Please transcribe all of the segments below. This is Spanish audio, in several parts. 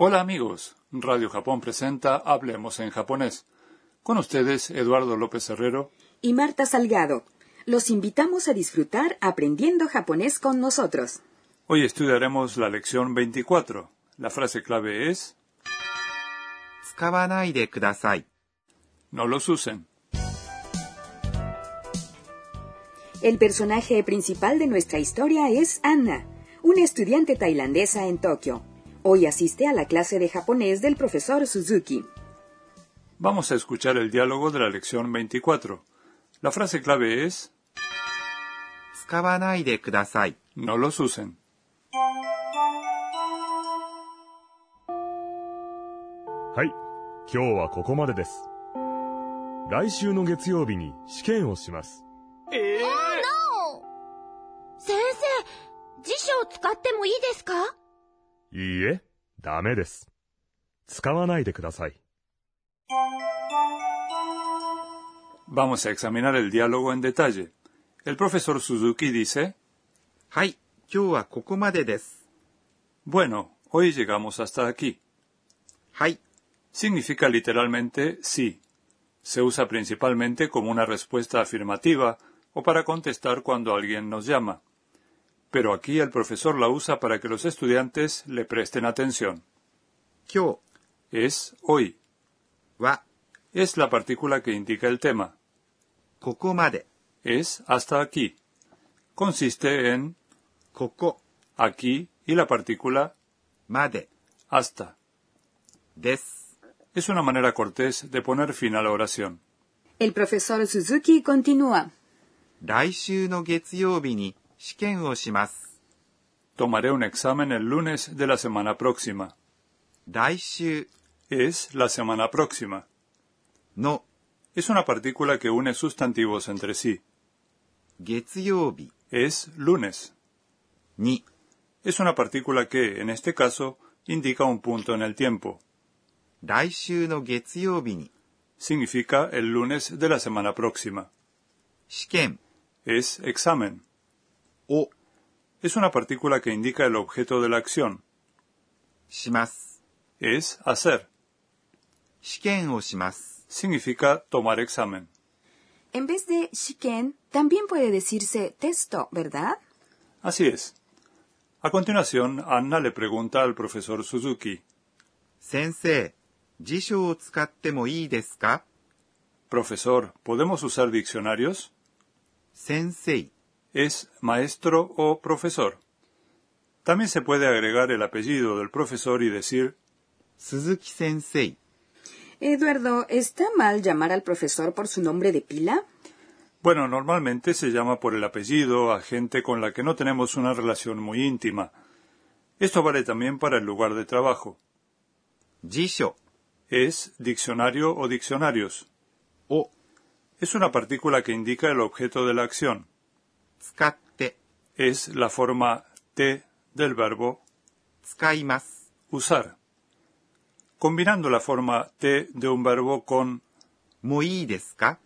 Hola amigos, Radio Japón presenta Hablemos en japonés. Con ustedes Eduardo López Herrero y Marta Salgado. Los invitamos a disfrutar aprendiendo japonés con nosotros. Hoy estudiaremos la lección 24. La frase clave es No los usen. El personaje principal de nuestra historia es Anna, una estudiante tailandesa en Tokio. Hoy asiste a la clase de japonés del profesor Suzuki. Vamos a escuchar el diálogo de la lección 24. La frase clave es 使わないでください。 No los usen. はい、今日はここまでです。来週の月曜日に試験をします。先生、辞書を使ってもいいですか いいえ、ダメです。使わないでください。 Vamos a examinar el diálogo en detalle. El profesor Suzuki dice, はい、今日はここまでです。 bueno, hoy llegamos hasta aquí. はい、 Significa literalmente sí. Se usa principalmente como una respuesta afirmativa o para contestar cuando alguien nos llama. Pero aquí el profesor la usa para que los estudiantes le presten atención. 今 Es hoy. 日は Es la partícula que indica el tema. ここまで。 Es hasta aquí. Consiste en ここ aquí y la partícula まで hasta. です。 Es una manera cortés de poner fin a la oración. El profesor Suzuki continúa. 来週の月曜日に 試験をします。 Tomaré un examen el lunes de la semana próxima. 来週 Es la semana próxima. の Es una partícula que une sustantivos entre sí. 月曜日 Es lunes. に Es una partícula que, en este caso, indica un punto en el tiempo. 来週の月曜日に Significa el lunes de la semana próxima. 試験 Es examen. o es una partícula que indica el objeto de la acción. Shimasu. Es hacer. Shiken o shimasu. Significa tomar examen. En vez de shiken, también puede decirse texto, ¿verdad? Así es. A continuación, Anna le pregunta al profesor Suzuki. Sensei. Profesor, ¿podemos usar diccionarios? Sensei, es maestro o profesor. También se puede agregar el apellido del profesor y decir Suzuki Sensei. Eduardo, ¿está mal llamar al profesor por su nombre de pila? Bueno, normalmente se llama por el apellido a gente con la que no tenemos una relación muy íntima. Esto vale también para el lugar de trabajo. Jisho es diccionario o diccionarios. O es una partícula que indica el objeto de la acción 使って、 Es la forma T del verbo 使います。 usar. Combinando la forma T de un verbo con もういいですか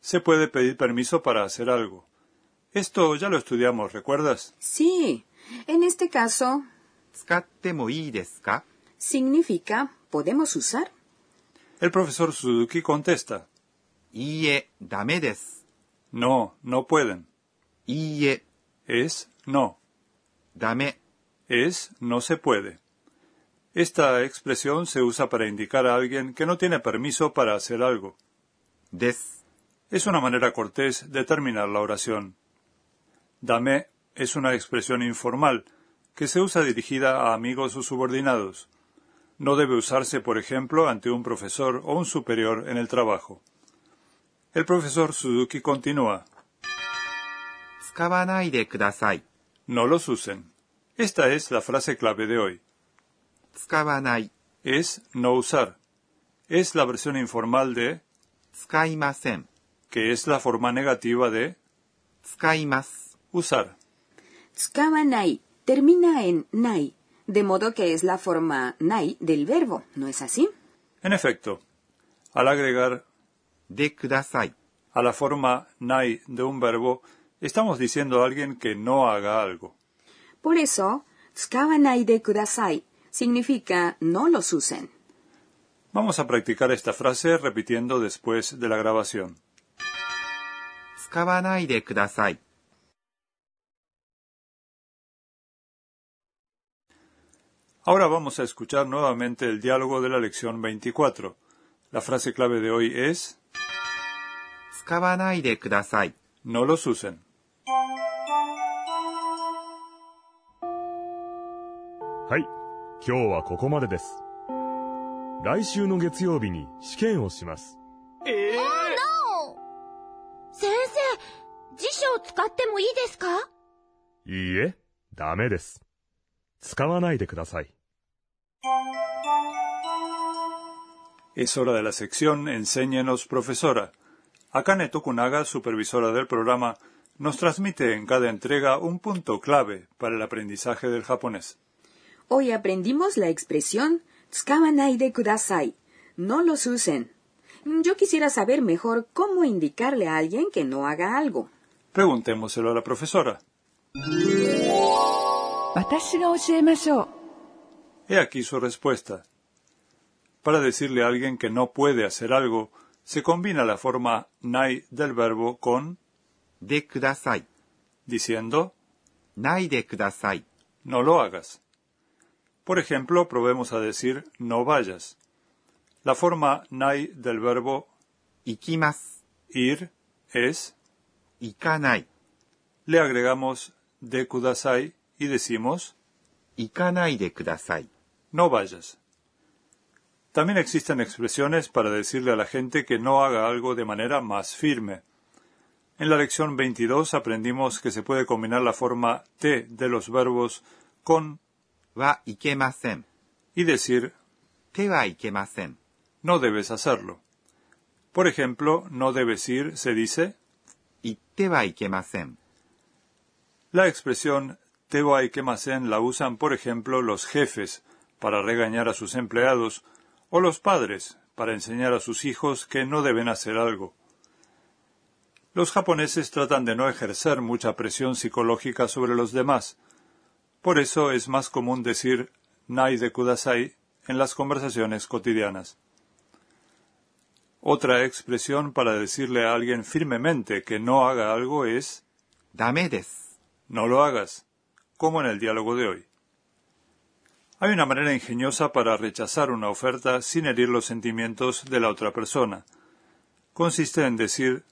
se puede pedir permiso para hacer algo. Esto ya lo estudiamos, ¿recuerdas? Sí. En este caso, 使ってもいいですか significa podemos usar. El profesor Suzuki contesta, いいえ、ダメです。 no, no pueden. いいえ、 Es no. ダメ、 Es no se puede. Esta expresión se usa para indicar a alguien que no tiene permiso para hacer algo. です。 Es una manera cortés de terminar la oración. Dame es una expresión informal que se usa dirigida a amigos o subordinados. No debe usarse, por ejemplo, ante un profesor o un superior en el trabajo. El profesor Suzuki continúa. 使わないでください。 No los usen. Esta es la frase clave de hoy. 使わない、 Es no usar. Es la versión informal de 使いません。 que es la forma negativa de 使います。 usar. Tsukawanai termina en nai, de modo que es la forma nai del verbo, ¿no es así? En efecto, al agregar でください。 a la forma nai de un verbo, estamos diciendo a alguien que no haga algo. Por eso, tsukawanai de kudasai significa no los usen. Vamos a practicar esta frase repitiendo después de la grabación. Tsukawanai de kudasai. Ahora vamos a escuchar nuevamente el diálogo de la lección 24. La frase clave de hoy es No los usen. はい、今日はここまでです。来週の月曜日に試験をします。先生、辞書を使ってもいいですかいいえ、ダメです。使わないでください。Es hora de la sección Enséñenos, profesora. Akane Tokunaga, supervisora del programa, nos transmite en cada entrega un punto clave para el aprendizaje del japonés. Hoy aprendimos la expresión tsukawanai de kudasai. No los usen. Yo quisiera saber mejor cómo indicarle a alguien que no haga algo. Preguntémoselo a la profesora. He aquí su respuesta. Para decirle a alguien que no puede hacer algo, se combina la forma nai del verbo con de kudasai, diciendo nai de kudasai, no lo hagas. Por ejemplo, probemos a decir no vayas. La forma nai del verbo 行きます。 ir es, 行かない。 le agregamos de kudasai y decimos 行かないでください。 no vayas. También existen expresiones para decirle a la gente que no haga algo de manera más firme. En la lección 22 aprendimos que se puede combinar la forma te de los verbos con はいけません。 y decir 手はいけません。 no debes hacerlo. Por ejemplo, no debes ir se dice 行ってはいけません。 La expresión te wa ikemasen la usan, por ejemplo, los jefes para regañar a sus empleados o los padres para enseñar a sus hijos que no deben hacer algo. Los japoneses tratan de no ejercer mucha presión psicológica sobre los demás. por eso es más común decir nai de kudasai en las conversaciones cotidianas. Otra expresión para decirle a alguien firmemente que no haga algo es dame des. No lo hagas, como en el diálogo de hoy. Hay una manera ingeniosa para rechazar una oferta sin herir los sentimientos de la otra persona. Consiste en decir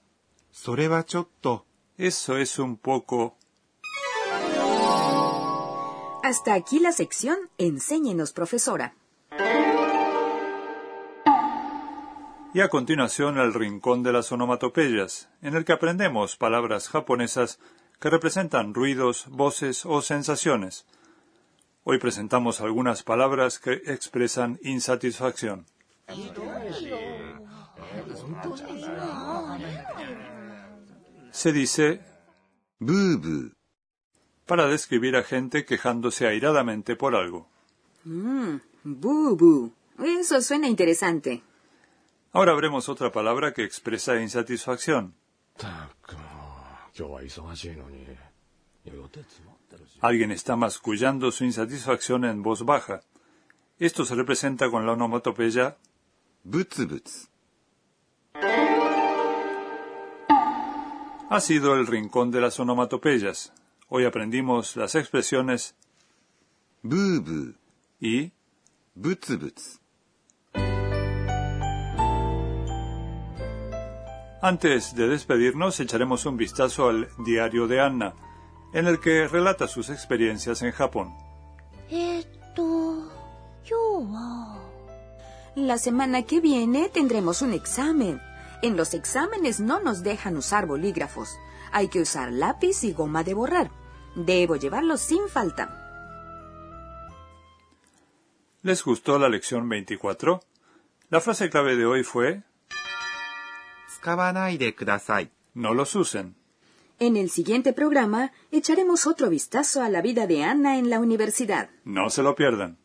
Eso es un poco hasta aquí la sección Enséñenos, profesora. Y a continuación el rincón de las onomatopeyas, en el que aprendemos palabras japonesas que representan ruidos, voces o sensaciones. Hoy presentamos algunas palabras que expresan insatisfacción. Se dice。para describir a gente quejándose airadamente por algo. Mmm, bubu. Eso suena interesante. Ahora veremos otra palabra que expresa insatisfacción. Alguien está mascullando su insatisfacción en voz baja. Esto se representa con la onomatopeya. Ha sido el rincón de las onomatopeyas. Hoy aprendimos las expresiones bubu y butsubutsu. Antes de despedirnos, echaremos un vistazo al diario de Anna, en el que relata sus experiencias en Japón. Esto. Yo. La semana que viene tendremos un examen. En los exámenes no nos dejan usar bolígrafos. Hay que usar lápiz y goma de borrar. Debo llevarlo sin falta. ¿Les gustó la lección 24? La frase clave de hoy fue No los usen. En el siguiente programa echaremos otro vistazo a la vida de Ana en la universidad. No se lo pierdan.